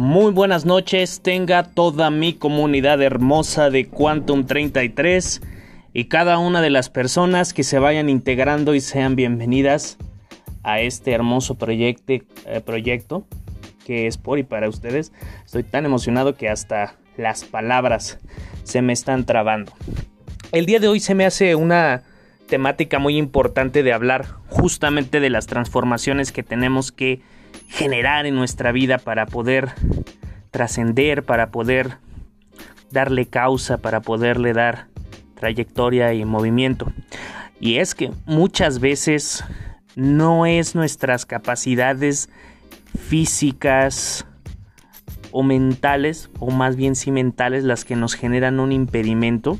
Muy buenas noches, tenga toda mi comunidad hermosa de Quantum 33 y cada una de las personas que se vayan integrando y sean bienvenidas a este hermoso proyecto, eh, proyecto que es por y para ustedes. Estoy tan emocionado que hasta las palabras se me están trabando. El día de hoy se me hace una temática muy importante de hablar justamente de las transformaciones que tenemos que generar en nuestra vida para poder trascender, para poder darle causa, para poderle dar trayectoria y movimiento. Y es que muchas veces no es nuestras capacidades físicas o mentales, o más bien si mentales, las que nos generan un impedimento,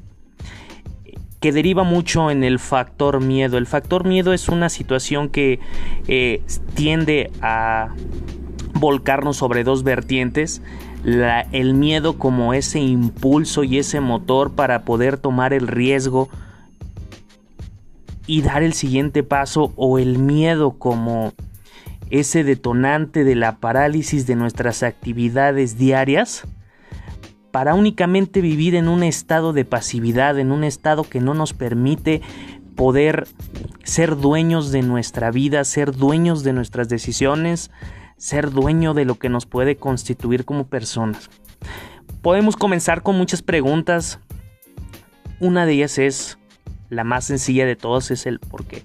que deriva mucho en el factor miedo. El factor miedo es una situación que eh, tiende a volcarnos sobre dos vertientes. el miedo como ese impulso y ese motor para poder tomar el riesgo y dar el siguiente paso o el miedo como ese detonante de la parálisis de nuestras actividades diarias para únicamente vivir en un estado de pasividad, en un estado que no nos permite poder ser dueños de nuestra vida, ser dueños de nuestras decisiones, ser dueño de lo que nos puede constituir como personas. Podemos comenzar con muchas preguntas. Una de ellas es, la más sencilla de todas, es el por qué.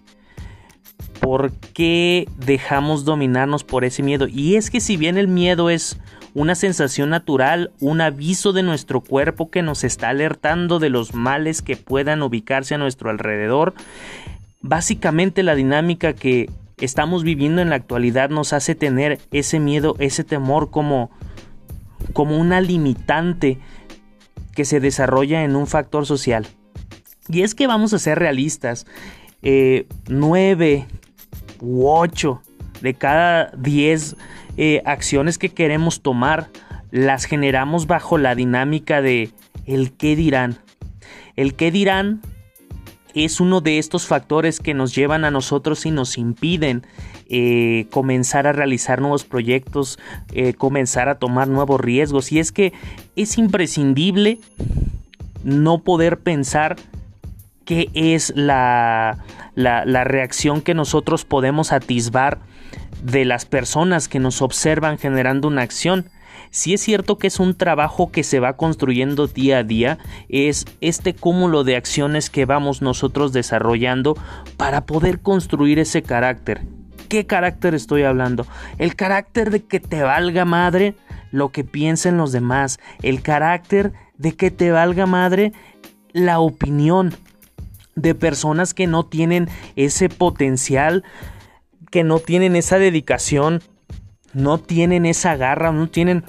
¿Por qué dejamos dominarnos por ese miedo? Y es que si bien el miedo es una sensación natural, un aviso de nuestro cuerpo que nos está alertando de los males que puedan ubicarse a nuestro alrededor. Básicamente la dinámica que estamos viviendo en la actualidad nos hace tener ese miedo, ese temor como, como una limitante que se desarrolla en un factor social. Y es que vamos a ser realistas. Eh, nueve u ocho de cada diez eh, acciones que queremos tomar las generamos bajo la dinámica de el qué dirán. El qué dirán es uno de estos factores que nos llevan a nosotros y nos impiden eh, comenzar a realizar nuevos proyectos, eh, comenzar a tomar nuevos riesgos. Y es que es imprescindible no poder pensar qué es la, la reacción que nosotros podemos atisbar de las personas que nos observan generando una acción. Si es cierto que es un trabajo que se va construyendo día a día, es este cúmulo de acciones que vamos nosotros desarrollando para poder construir ese carácter. ¿Qué carácter estoy hablando? El carácter de que te valga madre lo que piensen los demás. El carácter de que te valga madre la opinión de personas que no tienen ese potencial que no tienen esa dedicación, no tienen esa garra, no tienen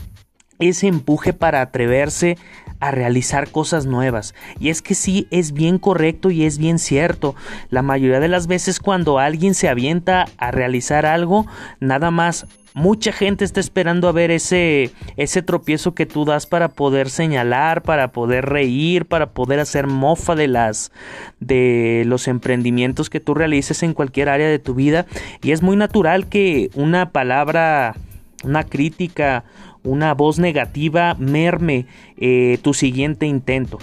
ese empuje para atreverse a realizar cosas nuevas. Y es que sí, es bien correcto y es bien cierto. La mayoría de las veces cuando alguien se avienta a realizar algo, nada más mucha gente está esperando a ver ese, ese tropiezo que tú das para poder señalar, para poder reír, para poder hacer mofa de las de los emprendimientos que tú realices en cualquier área de tu vida. Y es muy natural que una palabra, una crítica, una voz negativa merme eh, tu siguiente intento.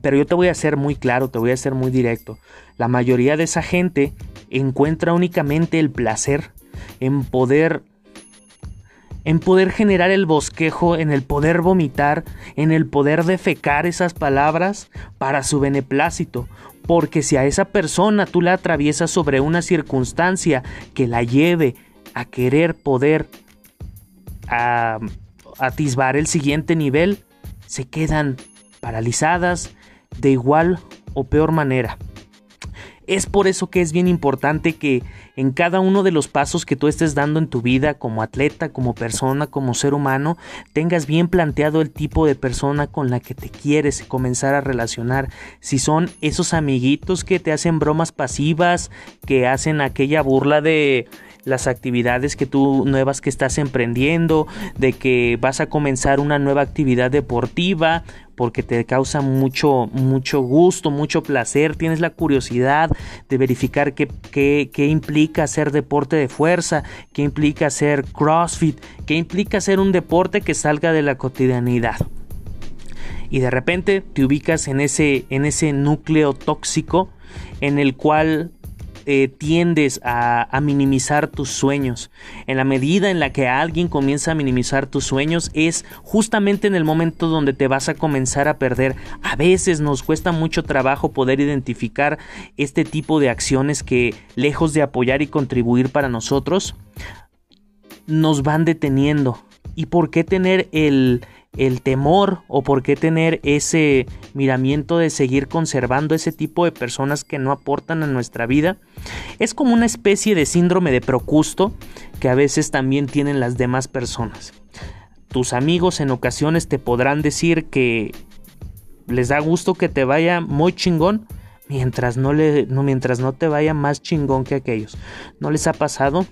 Pero yo te voy a ser muy claro, te voy a ser muy directo. La mayoría de esa gente encuentra únicamente el placer en poder en poder generar el bosquejo, en el poder vomitar, en el poder defecar esas palabras para su beneplácito. Porque si a esa persona tú la atraviesas sobre una circunstancia que la lleve a querer poder atisbar el siguiente nivel, se quedan paralizadas de igual o peor manera. Es por eso que es bien importante que en cada uno de los pasos que tú estés dando en tu vida como atleta, como persona, como ser humano, tengas bien planteado el tipo de persona con la que te quieres comenzar a relacionar. Si son esos amiguitos que te hacen bromas pasivas, que hacen aquella burla de las actividades que tú nuevas que estás emprendiendo, de que vas a comenzar una nueva actividad deportiva porque te causa mucho, mucho gusto, mucho placer, tienes la curiosidad de verificar qué, qué, qué implica hacer deporte de fuerza, qué implica hacer CrossFit, qué implica hacer un deporte que salga de la cotidianidad. Y de repente te ubicas en ese, en ese núcleo tóxico en el cual eh, tiendes a, a, minimizar tus sueños. En la medida en la que alguien comienza a minimizar tus sueños es justamente en el momento donde te vas a comenzar a perder. A veces nos cuesta mucho trabajo poder identificar este tipo de acciones que lejos de apoyar y contribuir para nosotros, nos van deteniendo. ¿Y por qué tener el, el temor o por qué tener ese miramiento de seguir conservando ese tipo de personas que no aportan a nuestra vida. Es como una especie de síndrome de Procusto que a veces también tienen las demás personas. Tus amigos en ocasiones te podrán decir que les da gusto que te vaya muy chingón mientras no, le, no, mientras no te vaya más chingón que aquellos. ¿No les ha pasado?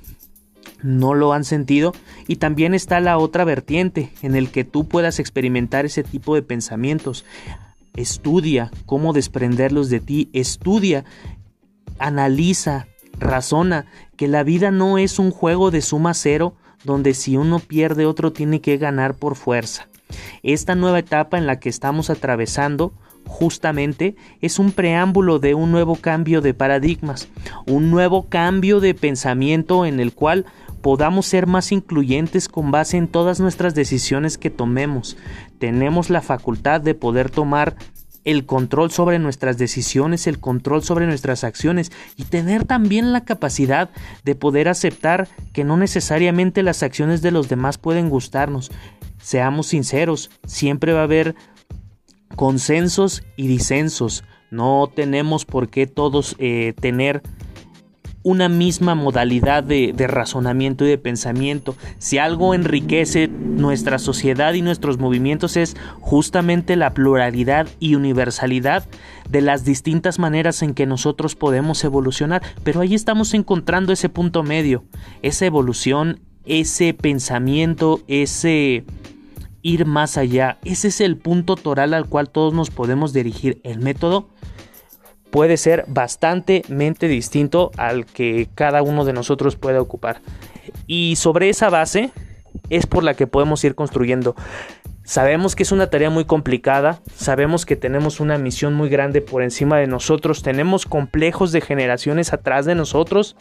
No lo han sentido y también está la otra vertiente en el que tú puedas experimentar ese tipo de pensamientos. Estudia cómo desprenderlos de ti, estudia, analiza, razona que la vida no es un juego de suma cero donde si uno pierde otro tiene que ganar por fuerza. Esta nueva etapa en la que estamos atravesando justamente es un preámbulo de un nuevo cambio de paradigmas, un nuevo cambio de pensamiento en el cual podamos ser más incluyentes con base en todas nuestras decisiones que tomemos. Tenemos la facultad de poder tomar el control sobre nuestras decisiones, el control sobre nuestras acciones y tener también la capacidad de poder aceptar que no necesariamente las acciones de los demás pueden gustarnos. Seamos sinceros, siempre va a haber consensos y disensos. No tenemos por qué todos eh, tener una misma modalidad de, razonamiento y de pensamiento. Si algo enriquece nuestra sociedad y nuestros movimientos es justamente la pluralidad y universalidad de las distintas maneras en que nosotros podemos evolucionar. Pero ahí estamos encontrando ese punto medio, esa evolución, ese pensamiento, ese ir más allá. Ese es el punto toral al cual todos nos podemos dirigir. El método puede ser bastante distinto al que cada uno de nosotros puede ocupar. Y sobre esa base es por la que podemos ir construyendo. Sabemos que es una tarea muy complicada, sabemos que tenemos una misión muy grande por encima de nosotros, tenemos complejos de generaciones atrás de nosotros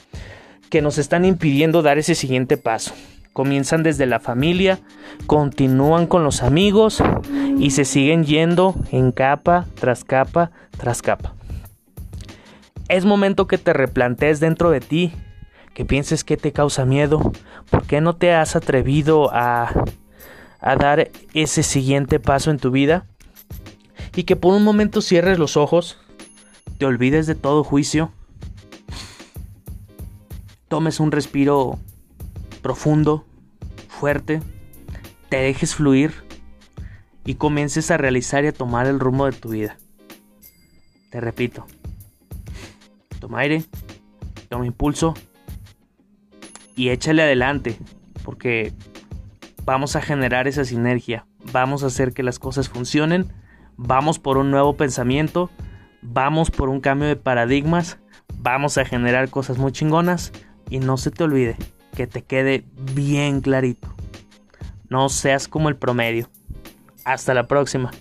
que nos están impidiendo dar ese siguiente paso. Comienzan desde la familia, continúan con los amigos y se siguen yendo en capa tras capa tras capa. Es momento que te replantees dentro de ti, que pienses qué te causa miedo, por qué no te has atrevido a, a dar ese siguiente paso en tu vida y que por un momento cierres los ojos, te olvides de todo juicio, tomes un respiro profundo, fuerte, te dejes fluir y comiences a realizar y a tomar el rumbo de tu vida. Te repito, toma aire, toma impulso y échale adelante, porque vamos a generar esa sinergia, vamos a hacer que las cosas funcionen, vamos por un nuevo pensamiento, vamos por un cambio de paradigmas, vamos a generar cosas muy chingonas y no se te olvide que te quede bien clarito. No seas como el promedio. Hasta la próxima.